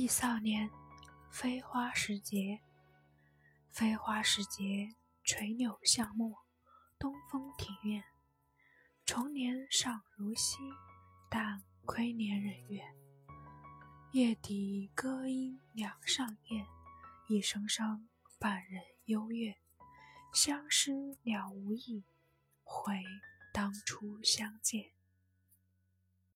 忆少年，飞花时节，飞花时节，垂柳巷陌，东风庭院。重年尚如昔，但窥年人远。夜底歌音两上燕，一声声，伴人幽怨。相思了无益，悔当初相见。